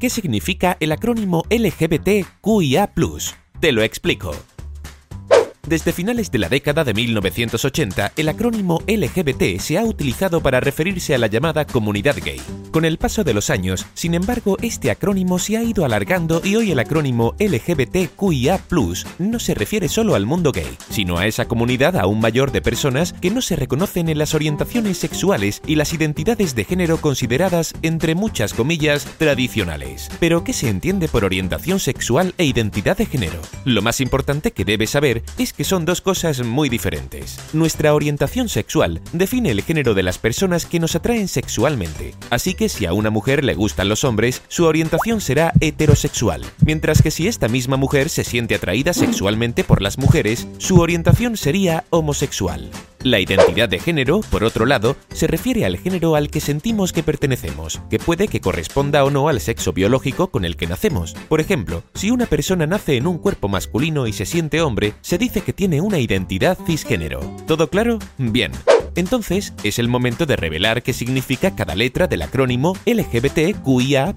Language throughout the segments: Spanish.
¿Qué significa el acrónimo LGBTQIA? Te lo explico. Desde finales de la década de 1980, el acrónimo LGBT se ha utilizado para referirse a la llamada comunidad gay. Con el paso de los años, sin embargo, este acrónimo se ha ido alargando y hoy el acrónimo LGBTQIA no se refiere solo al mundo gay, sino a esa comunidad aún mayor de personas que no se reconocen en las orientaciones sexuales y las identidades de género consideradas, entre muchas comillas, tradicionales. Pero, ¿qué se entiende por orientación sexual e identidad de género? Lo más importante que debes saber es que son dos cosas muy diferentes. Nuestra orientación sexual define el género de las personas que nos atraen sexualmente, así que si a una mujer le gustan los hombres, su orientación será heterosexual, mientras que si esta misma mujer se siente atraída sexualmente por las mujeres, su orientación sería homosexual. La identidad de género, por otro lado, se refiere al género al que sentimos que pertenecemos, que puede que corresponda o no al sexo biológico con el que nacemos. Por ejemplo, si una persona nace en un cuerpo masculino y se siente hombre, se dice que tiene una identidad cisgénero. ¿Todo claro? Bien. Entonces, es el momento de revelar qué significa cada letra del acrónimo LGBTQIA+,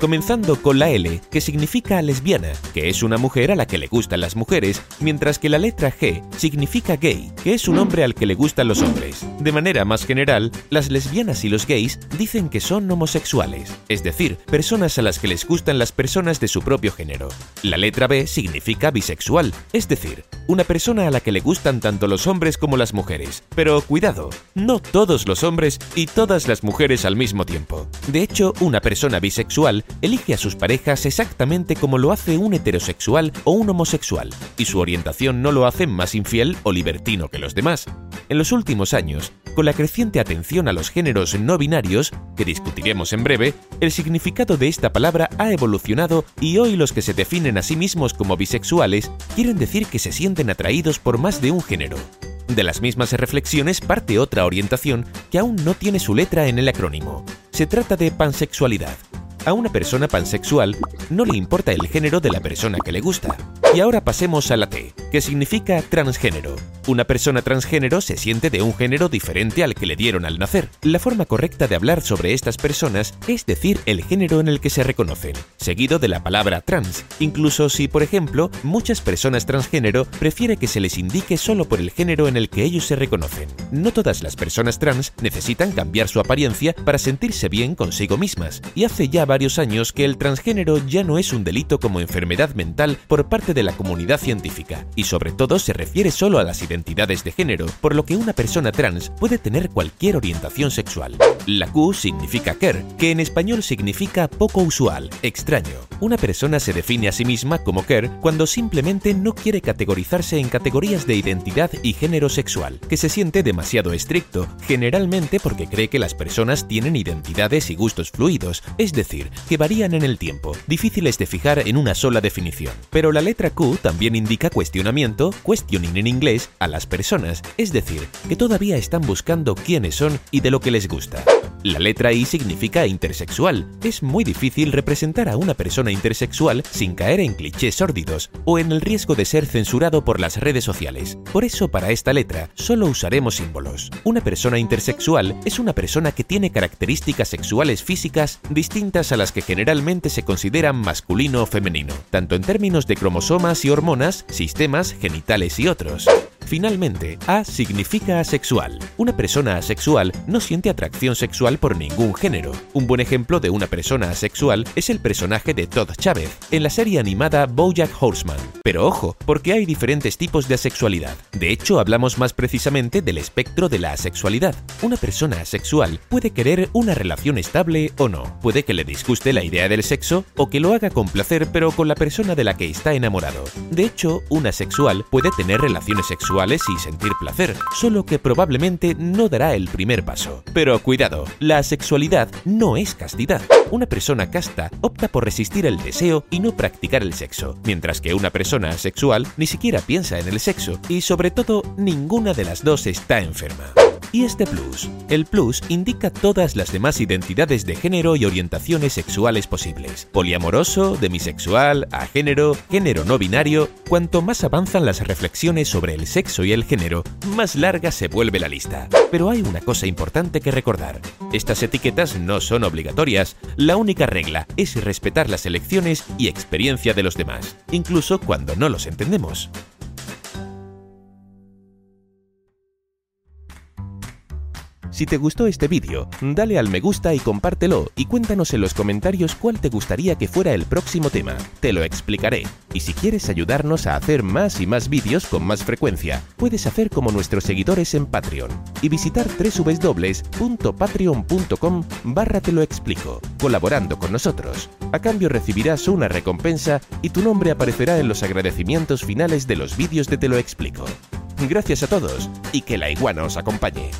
comenzando con la L, que significa lesbiana, que es una mujer a la que le gustan las mujeres, mientras que la letra G significa gay, que es un hombre al que le gustan los hombres. De manera más general, las lesbianas y los gays dicen que son homosexuales, es decir, personas a las que les gustan las personas de su propio género. La letra B significa bisexual, es decir, una persona a la que le gustan tanto los hombres como las mujeres. Pero no todos los hombres y todas las mujeres al mismo tiempo. De hecho, una persona bisexual elige a sus parejas exactamente como lo hace un heterosexual o un homosexual, y su orientación no lo hace más infiel o libertino que los demás. En los últimos años, con la creciente atención a los géneros no binarios, que discutiremos en breve, el significado de esta palabra ha evolucionado y hoy los que se definen a sí mismos como bisexuales quieren decir que se sienten atraídos por más de un género. De las mismas reflexiones parte otra orientación que aún no tiene su letra en el acrónimo. Se trata de pansexualidad. A una persona pansexual no le importa el género de la persona que le gusta. Y ahora pasemos a la T, que significa transgénero. Una persona transgénero se siente de un género diferente al que le dieron al nacer. La forma correcta de hablar sobre estas personas es decir el género en el que se reconocen, seguido de la palabra trans, incluso si, por ejemplo, muchas personas transgénero prefiere que se les indique solo por el género en el que ellos se reconocen. No todas las personas trans necesitan cambiar su apariencia para sentirse bien consigo mismas, y hace ya varios años que el transgénero ya no es un delito como enfermedad mental por parte de la comunidad científica, y sobre todo se refiere solo a las identidades identidades de género, por lo que una persona trans puede tener cualquier orientación sexual. La Q significa queer, que en español significa poco usual, extraño. Una persona se define a sí misma como queer cuando simplemente no quiere categorizarse en categorías de identidad y género sexual, que se siente demasiado estricto, generalmente porque cree que las personas tienen identidades y gustos fluidos, es decir, que varían en el tiempo, difíciles de fijar en una sola definición. Pero la letra Q también indica cuestionamiento, questioning en inglés, a las personas, es decir, que todavía están buscando quiénes son y de lo que les gusta. La letra I significa intersexual. Es muy difícil representar a una persona intersexual sin caer en clichés sórdidos o en el riesgo de ser censurado por las redes sociales. Por eso para esta letra solo usaremos símbolos. Una persona intersexual es una persona que tiene características sexuales físicas distintas a las que generalmente se consideran masculino o femenino, tanto en términos de cromosomas y hormonas, sistemas, genitales y otros. Finalmente, A significa asexual. Una persona asexual no siente atracción sexual por ningún género. Un buen ejemplo de una persona asexual es el personaje de Todd Chávez en la serie animada BoJack Horseman. Pero ojo, porque hay diferentes tipos de asexualidad. De hecho, hablamos más precisamente del espectro de la asexualidad. Una persona asexual puede querer una relación estable o no. Puede que le disguste la idea del sexo o que lo haga con placer pero con la persona de la que está enamorado. De hecho, un asexual puede tener relaciones y sentir placer, solo que probablemente no dará el primer paso. Pero cuidado, la sexualidad no es castidad. Una persona casta opta por resistir el deseo y no practicar el sexo, mientras que una persona asexual ni siquiera piensa en el sexo y sobre todo ninguna de las dos está enferma. ¿Y este plus? El plus indica todas las demás identidades de género y orientaciones sexuales posibles. Poliamoroso, demisexual, agénero, género no binario. Cuanto más avanzan las reflexiones sobre el sexo y el género, más larga se vuelve la lista. Pero hay una cosa importante que recordar. Estas etiquetas no son obligatorias. La única regla es respetar las elecciones y experiencia de los demás, incluso cuando no los entendemos. Si te gustó este vídeo, dale al me gusta y compártelo y cuéntanos en los comentarios cuál te gustaría que fuera el próximo tema. Te lo explicaré. Y si quieres ayudarnos a hacer más y más vídeos con más frecuencia, puedes hacer como nuestros seguidores en Patreon y visitar www.patreon.com barra te lo explico, colaborando con nosotros. A cambio recibirás una recompensa y tu nombre aparecerá en los agradecimientos finales de los vídeos de Te lo explico. Gracias a todos y que la iguana os acompañe.